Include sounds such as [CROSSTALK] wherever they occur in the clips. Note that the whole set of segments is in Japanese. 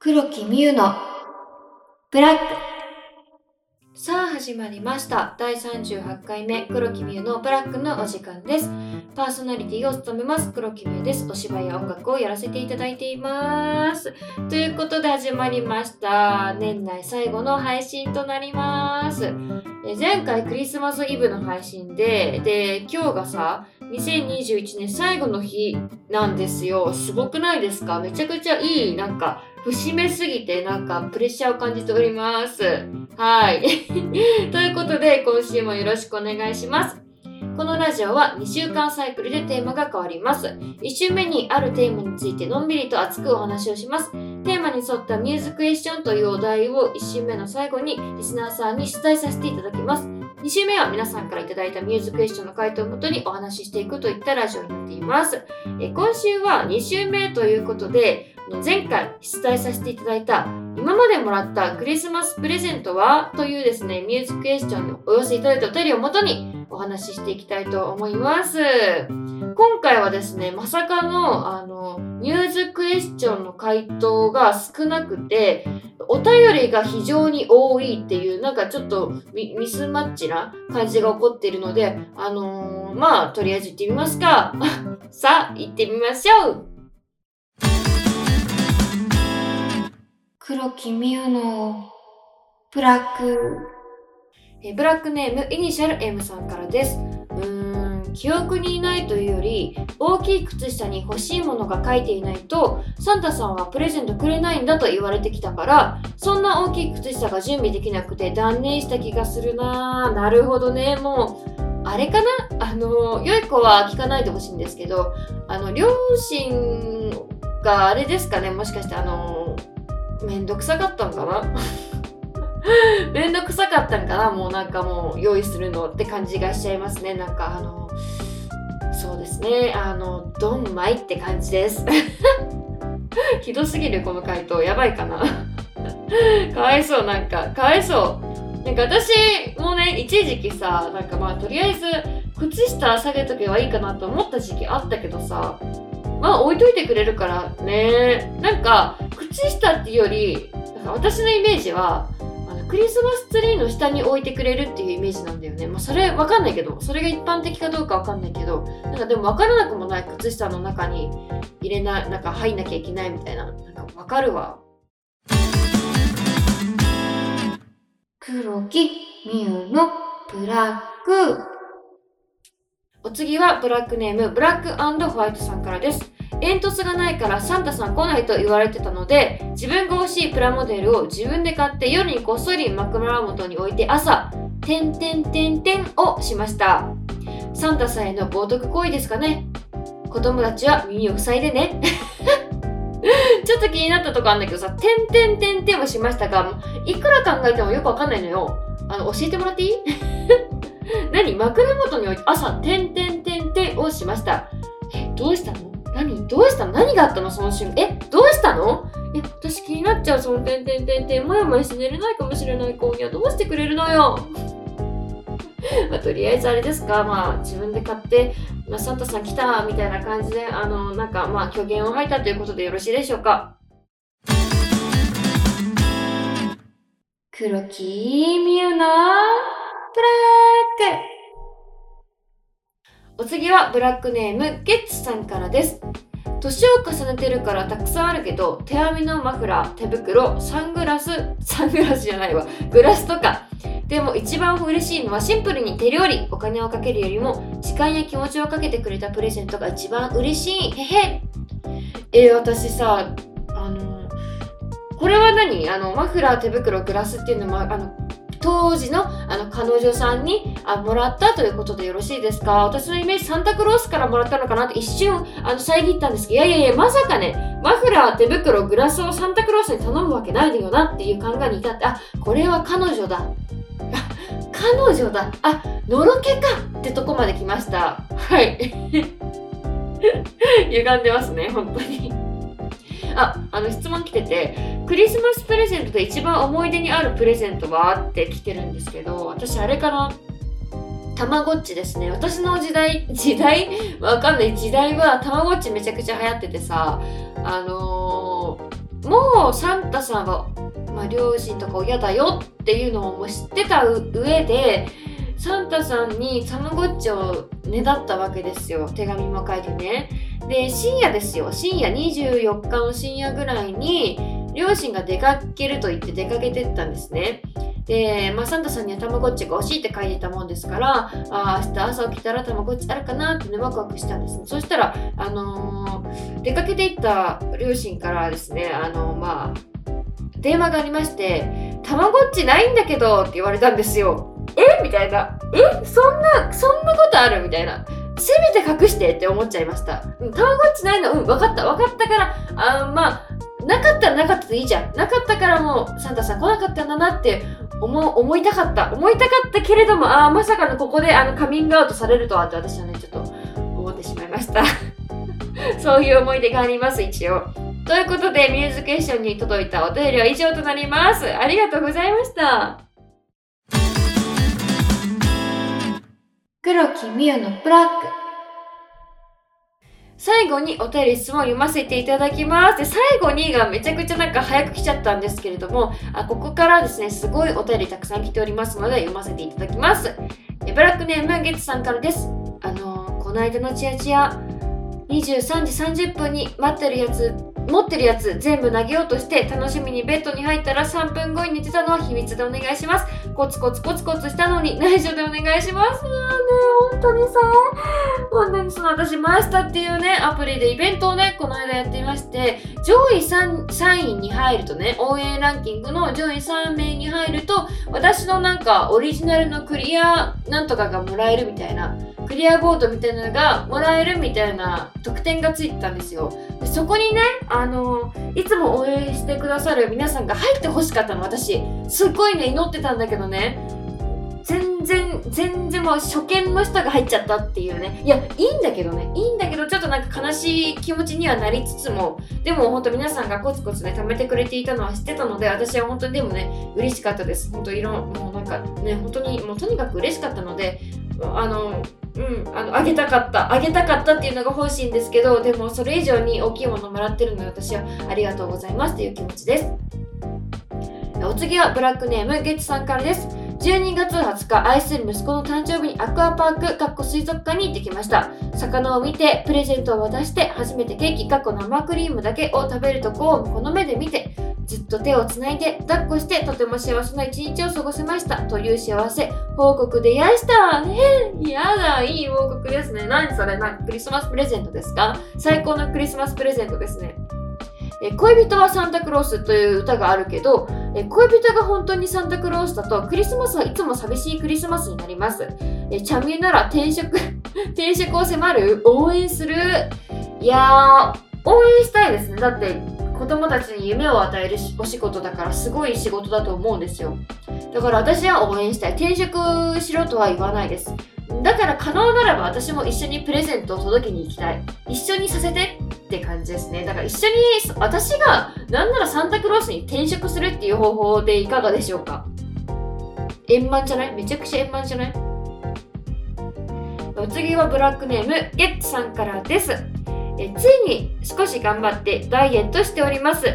黒木美優のブラック。さあ始まりました。第38回目黒木美優のブラックのお時間です。パーソナリティを務めます黒木美優です。お芝居や音楽をやらせていただいています。ということで始まりました。年内最後の配信となります。え前回クリスマスイブの配信でで今日がさ2021年最後の日なんですよ。すごくないですか？めちゃくちゃいい、なんか、節目すぎて、なんか、プレッシャーを感じております。はい。[LAUGHS] ということで、今週もよろしくお願いします。このラジオは2週間サイクルでテーマが変わります。1週目にあるテーマについてのんびりと熱くお話をします。テーマに沿ったミューズクエスチョンというお題を1週目の最後にリスナーさんに出題させていただきます。2週目は皆さんから頂いたミューズクエスチョンの回答をもとにお話ししていくといったラジオになっています。え今週は2週目ということで、前回出題させていただいた今までもらったクリスマスプレゼントはというですね、ミューズクエスチョンをお寄せいただいたお便りをもとにお話ししていきたいと思います。今回はですね、まさかの、あの、ミューズクエスチョンの回答が少なくて、お便りが非常に多いっていう、なんかちょっとミスマッチな感じが起こっているので、あのー、まあ、とりあえず行ってみますか。[LAUGHS] さあ、行ってみましょう黒木美優のブラック。えブラックネームイニシャル M さんからですうーん。記憶にいないというより大きい靴下に欲しいものが書いていないとサンタさんはプレゼントくれないんだと言われてきたからそんな大きい靴下が準備できなくて断念した気がするななるほどねもうあれかな？あの良い子は聞かないでほしいんですけどあの両親があれですかね？もしかしてあのめんどくさかったんかな？[LAUGHS] めんどくさかったんかな？もうなんかもう用意するのって感じがしちゃいますね。なんかあのそうですね。あのドンマイって感じです。[LAUGHS] ひどすぎるこの回答。やばいかな？[LAUGHS] かわいそう。なんかかわいそう。なんか私もね一時期さなんかまあとりあえず靴下下げとけばいいかなと思った時期あったけどさまあ置いといてくれるからねなんか靴下っていうより私のイメージはクリスマスツリーの下に置いてくれるっていうイメージなんだよね。まあ、それわかんないけど、それが一般的かどうかわかんないけど、なんかでもわからなくもない靴下の中に入れな、なんか入んなきゃいけないみたいな、なんかわかるわ。黒木ミュウのブラック。お次はブラックネームブラックホワイトさんからです。煙突がないからサンタさん来ないと言われてたので自分が欲しいプラモデルを自分で買って夜にこっそり枕元に置いて朝「てんてんてんてん」をしました。サンタさんへの冒涜行為ですかね。子供たちは耳を塞いでね。[LAUGHS] ちょっと気になったとこあるんだけどさ「てんてんてんてん」をしましたがいくら考えてもよくわかんないのよ。あの教えてもらっていい？何？枕元に置いて朝「てんてんてんてん」をしましたえどうしたの？何？どうしたの？何があったの？その瞬間。えどうしたの？え、私気になっちゃう。そのてんてんてんてん。もやもやして寝れないかもしれない子にはどうしてくれるのよ？[LAUGHS] まあ、とりあえずあれですか、まあ、自分で買って、まあ、サンタさん来たみたいな感じで、あの、なんか、まあ、虚言を吐いたということでよろしいでしょうか。黒木みゆのブラック。お次はブラックネームゲッツさんからです。年を重ねてるからたくさんあるけど手編みのマフラー手袋サングラスサングラスじゃないわ。グラスとか。でも一番嬉しいのはシンプルに手料理お金をかけるよりも時間や気持ちをかけてくれたプレゼントが一番嬉しい。へへ。えー、私さあのこれは何？あのマフラー手袋グラスっていうのもあの当時のあの彼女さんにあもらったということでよろしいですか？私のイメージサンタクロースからもらったのかなって一瞬あの遮ったんですけどいやいやいやまさかねマフラー手袋グラスをサンタクロースに頼むわけないよなっていう考えに至ってあこれは彼女だ。彼女だ。あのろけかってとこまで来ました。はい。[LAUGHS] 歪んでますね本当に。ああの質問来ててクリスマスプレゼントで一番思い出にあるプレゼントはって来てるんですけど、私あれかな？たまごっちですね。私の時代、[LAUGHS] 時代？わかんない。時代はたまごっちめちゃくちゃ流行っててさ、あのー、もうサンタさんは、まあ、両親とか親だよっていうのを知ってた上でサンタさんにたまごっちをねだったわけですよ。手紙も書いてね。で深夜ですよ。深夜24日の深夜ぐらいに両親が出かけると言って出かけてったんですね。で、まあ、サンタさんにはたまごっちが欲しいって書いてたもんですからあ明日朝起きたらたまごっちあるかなってねワクワクしたんですね。そしたら、あのー、出かけていった両親からですねあのー、まあ電話がありまして「たまごっちないんだけど」って言われたんですよ。え？みたいな。え？そんな、そんなことある？みたいな。せめて隠してって思っちゃいました。うん、たまごっちないの？うん、分かった。分かったから、あまあ、なかったらなかったでいいじゃん。なかったからもう、サンタさん来なかったんだなって思思いたかった。思いたかったけれども、ああ、まさかのここであのカミングアウトされるとはって私はね、ちょっと思ってしまいました。[LAUGHS] そういう思い出があります、一応。ということで、ミューズクエッションに届いたお便りは以上となります。ありがとうございました。黒木美優のブラック。最後にお便り質問を読ませていただきます。で、最後にがめちゃくちゃなんか早く来ちゃったんですけれども、あここからですね、すごいお便りたくさん来ておりますので読ませていただきます。ブラックネームゲッツさんからです。あのー、この間のチヤチヤ、23時30分に待ってるやつ持ってるやつ全部投げようとして楽しみにベッドに入ったら3分後に寝てたのは秘密でお願いします。コツコツコツコツしたのに内緒でお願いします。ね本当にさ。本当にその私マイスタっていうねアプリでイベントをねこの間やっていまして上位 3, 3位に入るとね応援ランキングの上位3名に入ると私のなんかオリジナルのクリアなんとかがもらえるみたいなクリアボードみたいなのがもらえるみたいな特典がついてたんですよ。でそこにねあのいつも応援してくださる皆さんが入ってほしかったの私。すっごいね祈ってたんだけどね。然全然もう初見の人が入っちゃったっていうね。いやいいんだけどね。いいんだけどちょっとなんか悲しい気持ちにはなりつつもでも本当皆さんがコツコツね貯めてくれていたのは知ってたので私は本当にでもね嬉しかったです。本当いろんもうなんかね本当にもうとにかく嬉しかったのであのうん、あのあげたかった。あげたかったっていうのが欲しいんですけどでもそれ以上に大きいものもらってるので私はありがとうございますっていう気持ちです。お次はブラックネームゲッツさんからです。12月20日愛する息子の誕生日にアクアパークかっこ水族館に行ってきました。魚を見てプレゼントを渡して初めてケーキかっこ生クリームだけを食べるとこをこの目で見てずっと手をつないで抱っこしてとても幸せな一日を過ごせました。という幸せ報告でやしたねやだいい報告ですね何それなクリスマスプレゼントですか？最高のクリスマスプレゼントですね。え恋人はサンタクロースという歌があるけどえ恋人が本当にサンタクロースだとクリスマスはいつも寂しいクリスマスになります。えチャミなら転職 [LAUGHS] 転職を迫る応援する。いやー応援したいですね。だって子供たちに夢を与えるお仕事だからすごい仕事だと思うんですよ。だから私は応援したい。転職しろとは言わないです。だから可能ならば私も一緒にプレゼントを届けに行きたい。一緒にさせて。って感じですね。だから一緒に私がなんならサンタクロースに転職するっていう方法でいかがでしょうか？円満じゃない？めちゃくちゃ円満じゃない？お次はブラックネームゲッツさんからです。えついに少し頑張ってダイエットしております。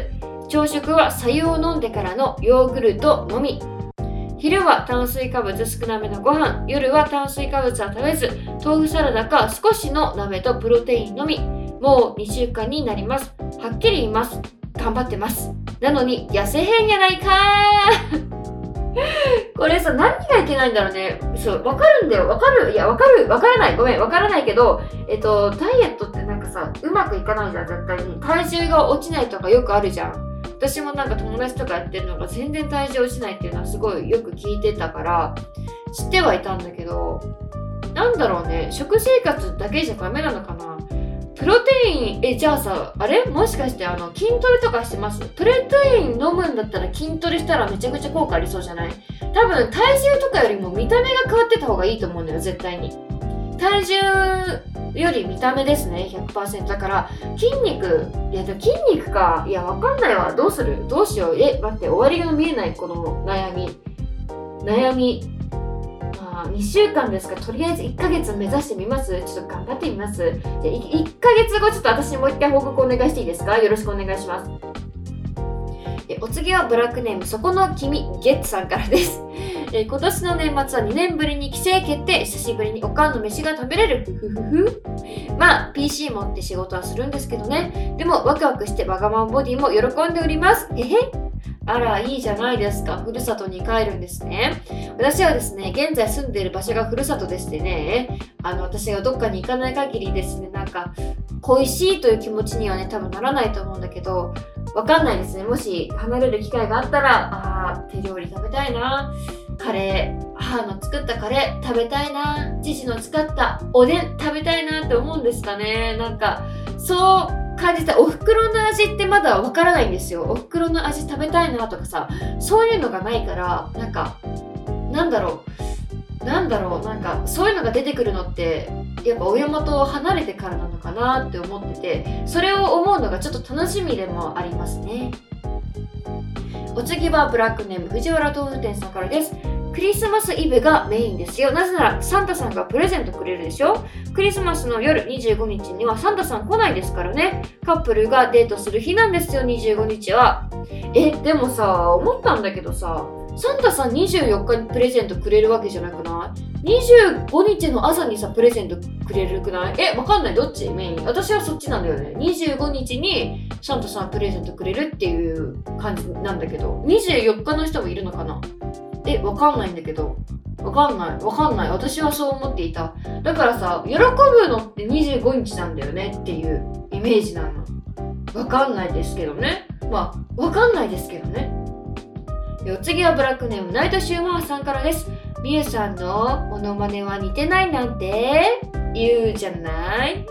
朝食は白湯を飲んでからのヨーグルトのみ。昼は炭水化物少なめのご飯。夜は炭水化物は食べず。豆腐サラダか少しの鍋とプロテインのみ。もう2週間になりますはっきり言います頑張ってますなのに痩せへんやないか [LAUGHS] これさ、何がいけないんだろうね。そう、わかるんだよ。わかる。いや、わかる。わからない。ごめん。わからないけど、えっと、ダイエットってなんかさ、うまくいかないじゃん、絶対に。体重が落ちないとかよくあるじゃん。私もなんか友達とかやってるのが全然体重落ちないっていうのはすごいよく聞いてたから、知ってはいたんだけど、なんだろうね。食生活だけじゃダメなのかなプロテイン、え、じゃあさ、あれ？もしかしてあの筋トレとかしてます？プロテイン飲むんだったら筋トレしたらめちゃくちゃ効果ありそうじゃない？多分体重とかよりも見た目が変わってた方がいいと思うんだよ、絶対に。体重より見た目ですね、100%。だから、筋肉、いや、筋肉か。いや、わかんないわ。どうする？どうしよう？え、待って、終わりが見えない、この悩み。悩み。2週間ですかとりあえず1ヶ月目指してみます。ちょっと頑張ってみます。じゃ 1, 1ヶ月後ちょっと私にもう一回報告お願いしていいですか？よろしくお願いします。えお次はブラックネームそこの君ゲッツさんからです。え今年の年末は2年ぶりに帰省決定。久しぶりにおかんの飯が食べれる。ふふふ。ふまあ PC 持って仕事はするんですけどね。でもワクワクしてわがままボディも喜んでおります。えへ。あら、いいじゃないですか。ふるさとに帰るんですね。私はですね、現在住んでいる場所がふるさとでしてね、あの、私がどっかに行かない限りですね、なんか、恋しいという気持ちにはね、多分ならないと思うんだけど、わかんないですね。もし離れる機会があったら、あー、手料理食べたいな。カレー、母の作ったカレー食べたいな。父の使ったおでん食べたいなって思うんですかね。なんか、そう感じたお袋の味ってまだわからないんですよ。お袋の味食べたいなとかさそういうのがないからなんかなんだろう。なんだろう。なんかそういうのが出てくるのってやっぱ親元を離れてからなのかなって思っててそれを思うのがちょっと楽しみでもありますね。お次はブラックネーム藤原豆腐店さんからです。クリスマスイブがメインですよ。なぜならサンタさんがプレゼントくれるでしょ？クリスマスの夜25日にはサンタさん来ないですからね。カップルがデートする日なんですよ、25日は。え、でもさ、思ったんだけどさ、サンタさん24日にプレゼントくれるわけじゃなくない ?25 日の朝にさ、プレゼントくれるくない？え、わかんない。どっち？メイン。私はそっちなんだよね。25日にサンタさんプレゼントくれるっていう感じなんだけど、24日の人もいるのかな？え、わかんないんだけど。わかんない。わかんない。私はそう思っていた。だからさ、喜ぶのって25日なんだよねっていうイメージなの。わかんないですけどね。まあ、わかんないですけどね。お次はブラックネームナイトシューマーさんからです。みゆさんのモノマネは似てないなんて言うじゃない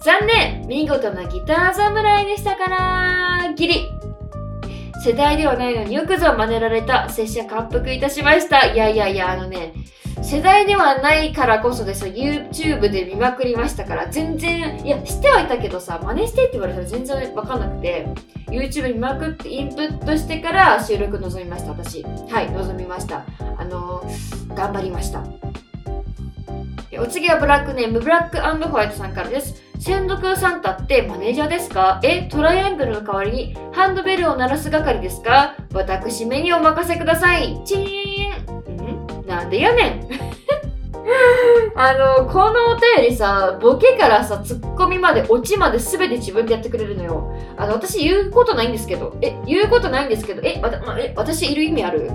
残念見事なギター侍でしたからギリ世代ではないのによくぞ真似られた拙者感服いたしました。いやいやいやあのね世代ではないからこそですよ。YouTube で見まくりましたから全然いや知ってはいたけどさ真似してって言われたら全然分かんなくて YouTube 見まくってインプットしてから収録臨みました私。はい臨みました。あのー、頑張りました。お次はブラックネームブラックホワイトさんからです。専属サンタってマネージャーですか？え、トライアングルの代わりにハンドベルを鳴らす係ですか？私目にお任せください。チーン。ん？なんでやねん。[LAUGHS] あの、このお便りさ、ボケからさ、ツッコミまで、オチまで全て自分でやってくれるのよ。あの、私言うことないんですけど、え、言うことないんですけど、え、わたま、え私いる意味ある？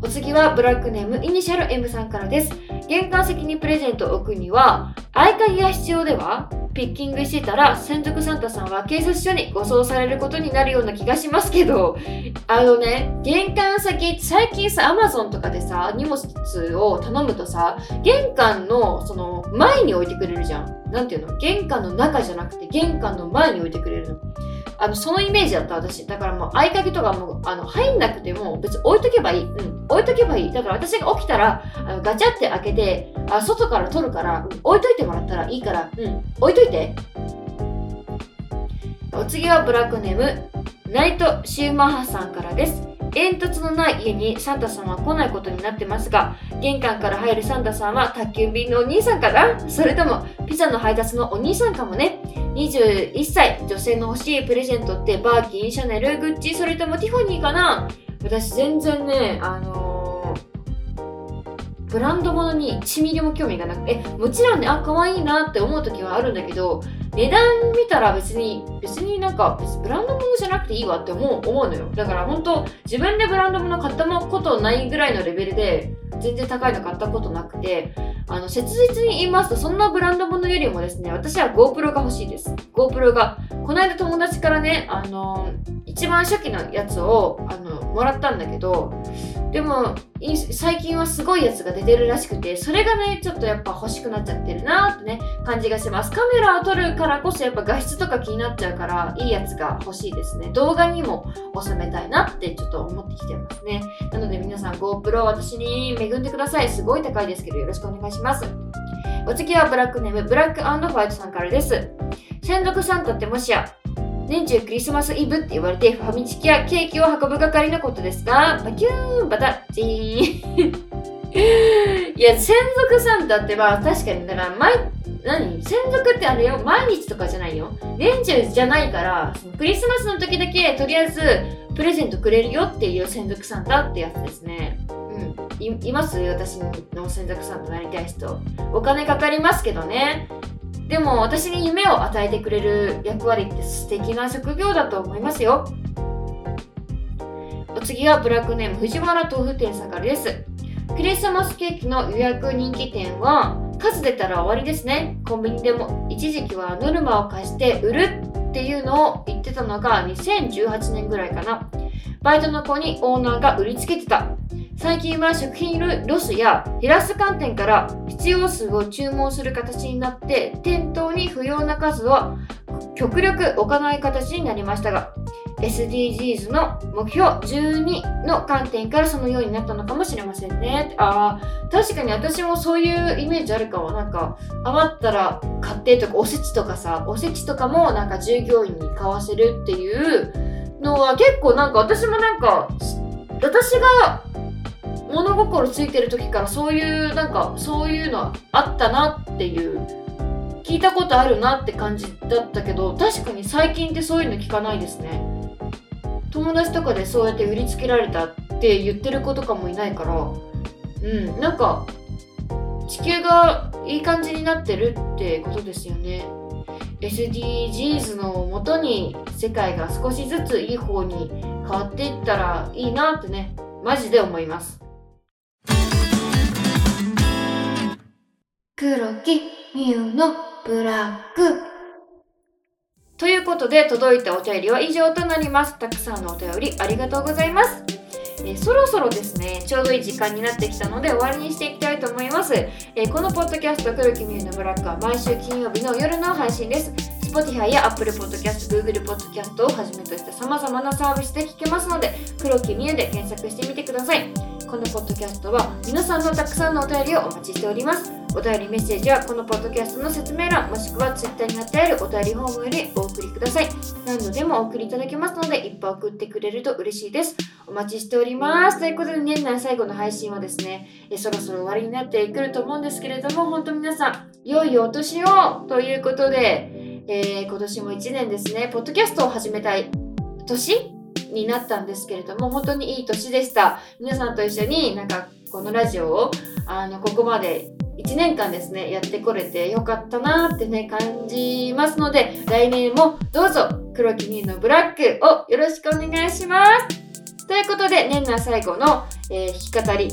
お次はブラックネームイニシャル M さんからです。玄関先にプレゼントを置くには合鍵が必要では？ピッキングしてたら専属サンタさんは警察署に護送されることになるような気がしますけどあのね玄関先最近さアマゾンとかでさ荷物を頼むとさ玄関のその前に置いてくれるじゃん。何ていうの？玄関の中じゃなくて玄関の前に置いてくれるの。あのそのイメージだった私。だからもう合鍵とかもあの入んなくても別に置いとけばいい、うん、置いとけばいい。だから私が起きたらあのガチャって開けてあ外から取るから置いといてもらったらいいからうん。置いといて。お次はブラックネームナイトシューマッハさんからです。煙突のない家にサンタさんは来ないことになってますが玄関から入るサンタさんは宅急便のお兄さんかな？それともピザの配達のお兄さんかもね？21歳女性の欲しいプレゼントってバーキンシャネルグッチそれともティファニーかな？私全然ねあのー、ブランド物に1ミリも興味がなくてもちろんねあ可愛いなって思う時はあるんだけど値段見たら別に別になんか別ブランド物じゃなくていいわって思う思うのよ。だから本当自分でブランド物買ったことないぐらいのレベルで全然高いの買ったことなくてあの切実に言いますとそんなブランド物よりもですね私は GoPro が欲しいです。GoPro がこの間友達からねあの一番初期のやつをあのもらったんだけどでも最近はすごいやつが出てるらしくてそれがねちょっとやっぱ欲しくなっちゃってるなってね感じがします。カメラを撮るからこそやっぱ画質とか気になっちゃうからいいやつが欲しいですね。動画にも収めたいなってちょっと思ってきてますね。なので皆さん GoPro 私に恵んでください。すごい高いですけどよろしくお願いします。お次はブラックネームブラックホワイトさんからです。専属サンタってもしや年中クリスマスイブって言われてファミチキやケーキを運ぶ係のことですかバキューンバタチ。ーンいや専属サンタってまあ確かにだから毎何専属ってあれよ毎日とかじゃないよ。年中じゃないからそのクリスマスの時だけとりあえずプレゼントくれるよっていう専属サンタってやつですね。うん。いいます？私の専属サンタなりたい人。お金かかりますけどね。でも私に夢を与えてくれる役割って素敵な職業だと思いますよ。お次はブラックネーム藤原豆腐店さんからです。クリスマスケーキの予約人気店は数出たら終わりですね。コンビニでも一時期はノルマを貸して売るっていうのを言ってたのが2018年ぐらいかな。バイトの子にオーナーが売りつけてた。最近は食品ロスや減らす観点から必要数を注文する形になって店頭に不要な数は極力置かない形になりましたが SDGs の目標12の観点からそのようになったのかもしれませんね。ああ、確かに私もそういうイメージあるかも。なんか、余ったら買ってとか、おせちとかさ、おせちとかもなんか従業員に買わせるっていうのは結構なんか私もなんか、私が物心ついてる時からそういうなんかそういうのあったなっていう聞いたことあるなって感じだったけど確かに最近ってそういうの聞かないですね。友達とかでそうやって売りつけられたって言ってる子とかもいないからうんなんか地球がいい感じになってるってことですよね。SDGs のもとに世界が少しずついい方に変わっていったらいいなってねマジで思います。黒木ミュのブラックということで届いたお便りは以上となります。たくさんのお便りありがとうございます。え、そろそろですね、ちょうどいい時間になってきたので終わりにしていきたいと思います。え、このポッドキャスト黒木ミュのブラックは毎週金曜日の夜の配信です。Spotify や Apple Podcast、Google Podcast をはじめとした様々なサービスで聞けますので、黒木ミュで検索してみてください。このポッドキャストは皆さんのたくさんのお便りをお待ちしております。お便りメッセージはこのポッドキャストの説明欄もしくは Twitter に貼ってあるお便りフォームよりお送りください。何度でもお送りいただけますのでいっぱい送ってくれると嬉しいです。お待ちしております。ということで年内最後の配信はですね、えそろそろ終わりになってくると思うんですけれども、本当皆さん、良いお年をということで、えー、今年も1年ですね、ポッドキャストを始めたい年になったんですけれども、本当にいい年でした。皆さんと一緒になんかこのラジオをあのここまで1年間ですね、やってこれてよかったなってね、感じますので、来年もどうぞ黒木ミーのブラックをよろしくお願いします。ということで、年内最後の、えー、弾き語り。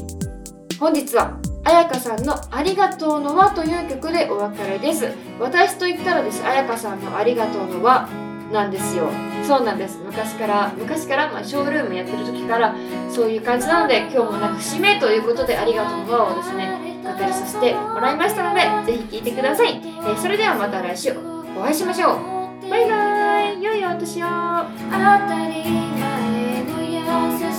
本日は、彩香さんのありがとうの輪という曲でお別れです。私と言ったらです、彩香さんのありがとうの輪なんですよ。そうなんです。昔から、昔から、まあ、ショールームやってる時から、そういう感じなので、今日もなく節目ということで、ありがとうの輪をですね、語りさせてもらいましたので、ぜひ聴いてください。えー、それではまた来週お会いしましょう。バイバイ良いお年を当たり前の優し